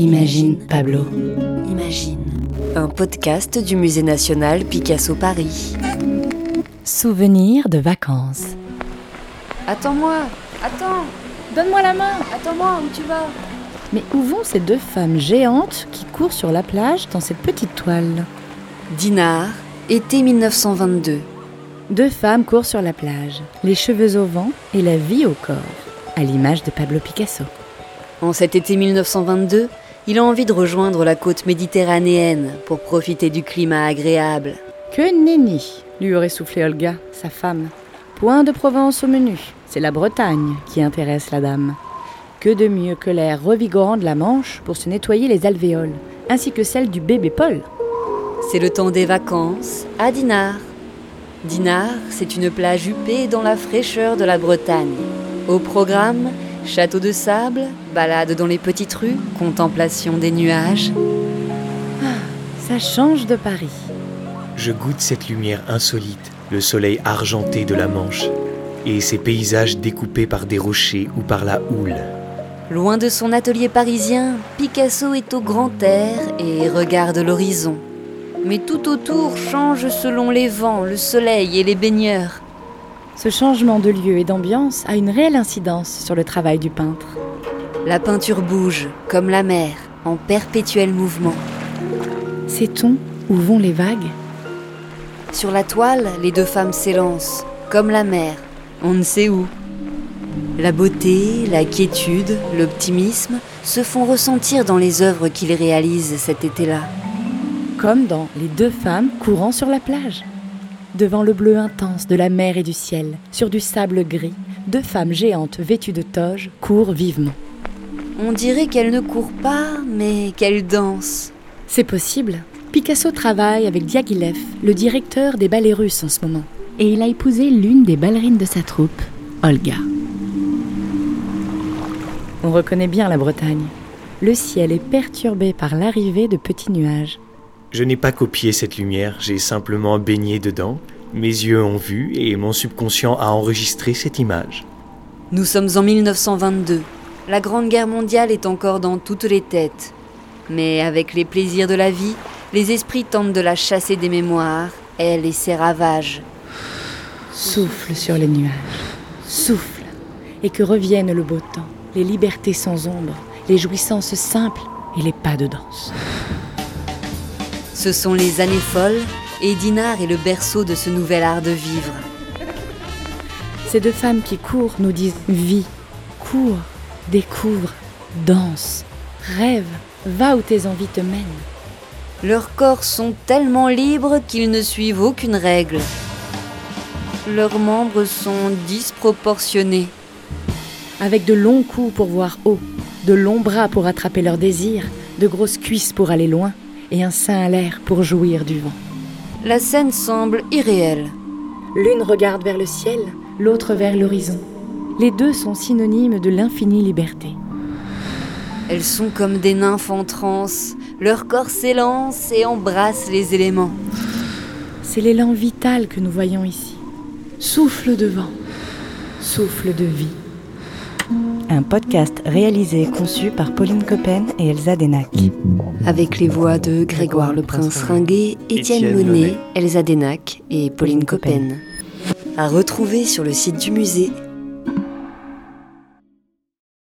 Imagine Pablo. Imagine. Un podcast du Musée national Picasso Paris. Souvenirs de vacances. Attends-moi, attends, Donne-moi la main attends-moi, où tu vas? Mais où vont ces deux femmes géantes qui courent sur la plage dans cette petite toile? Dinard, été 1922. Deux femmes courent sur la plage, les cheveux au vent et la vie au corps, à l'image de Pablo Picasso. En cet été 1922, il a envie de rejoindre la côte méditerranéenne pour profiter du climat agréable. Que nenni lui aurait soufflé Olga, sa femme. Point de Provence au menu, c'est la Bretagne qui intéresse la dame. Que de mieux que l'air revigorant de la Manche pour se nettoyer les alvéoles, ainsi que celle du bébé Paul. C'est le temps des vacances à Dinard. Dinard, c'est une plage huppée dans la fraîcheur de la Bretagne. Au programme, château de sable, balade dans les petites rues, contemplation des nuages. Ça change de Paris. Je goûte cette lumière insolite, le soleil argenté de la Manche, et ces paysages découpés par des rochers ou par la houle. Loin de son atelier parisien, Picasso est au grand air et regarde l'horizon. Mais tout autour change selon les vents, le soleil et les baigneurs. Ce changement de lieu et d'ambiance a une réelle incidence sur le travail du peintre. La peinture bouge, comme la mer, en perpétuel mouvement. Sait-on où vont les vagues? Sur la toile, les deux femmes s'élancent, comme la mer, on ne sait où. La beauté, la quiétude, l'optimisme se font ressentir dans les œuvres qu'il réalise cet été-là. Comme dans Les deux femmes courant sur la plage. Devant le bleu intense de la mer et du ciel, sur du sable gris, deux femmes géantes vêtues de toges courent vivement. On dirait qu'elles ne courent pas, mais qu'elles dansent. C'est possible. Picasso travaille avec Diaghilev, le directeur des ballets russes en ce moment. Et il a épousé l'une des ballerines de sa troupe, Olga. On reconnaît bien la Bretagne. Le ciel est perturbé par l'arrivée de petits nuages. Je n'ai pas copié cette lumière, j'ai simplement baigné dedans. Mes yeux ont vu et mon subconscient a enregistré cette image. Nous sommes en 1922. La Grande Guerre mondiale est encore dans toutes les têtes. Mais avec les plaisirs de la vie, les esprits tentent de la chasser des mémoires, elle et ses ravages. Souffle sur les nuages, souffle, et que revienne le beau temps, les libertés sans ombre, les jouissances simples et les pas de danse. Ce sont les années folles, et Dinard est le berceau de ce nouvel art de vivre. Ces deux femmes qui courent nous disent vie, cours, découvre, danse, rêve, va où tes envies te mènent. Leurs corps sont tellement libres qu'ils ne suivent aucune règle. Leurs membres sont disproportionnés. Avec de longs coups pour voir haut, de longs bras pour attraper leurs désirs, de grosses cuisses pour aller loin, et un sein à l'air pour jouir du vent. La scène semble irréelle. L'une regarde vers le ciel, l'autre vers l'horizon. Les deux sont synonymes de l'infinie liberté. Elles sont comme des nymphes en transe. Leur corps s'élance et embrasse les éléments. C'est l'élan vital que nous voyons ici. Souffle de vent, souffle de vie. Un podcast réalisé et conçu par Pauline Coppen et Elsa Denac. Avec les voix de Grégoire le Prince Ringuet, Étienne Monet. Elsa Denac et Pauline Coppen. À retrouver sur le site du musée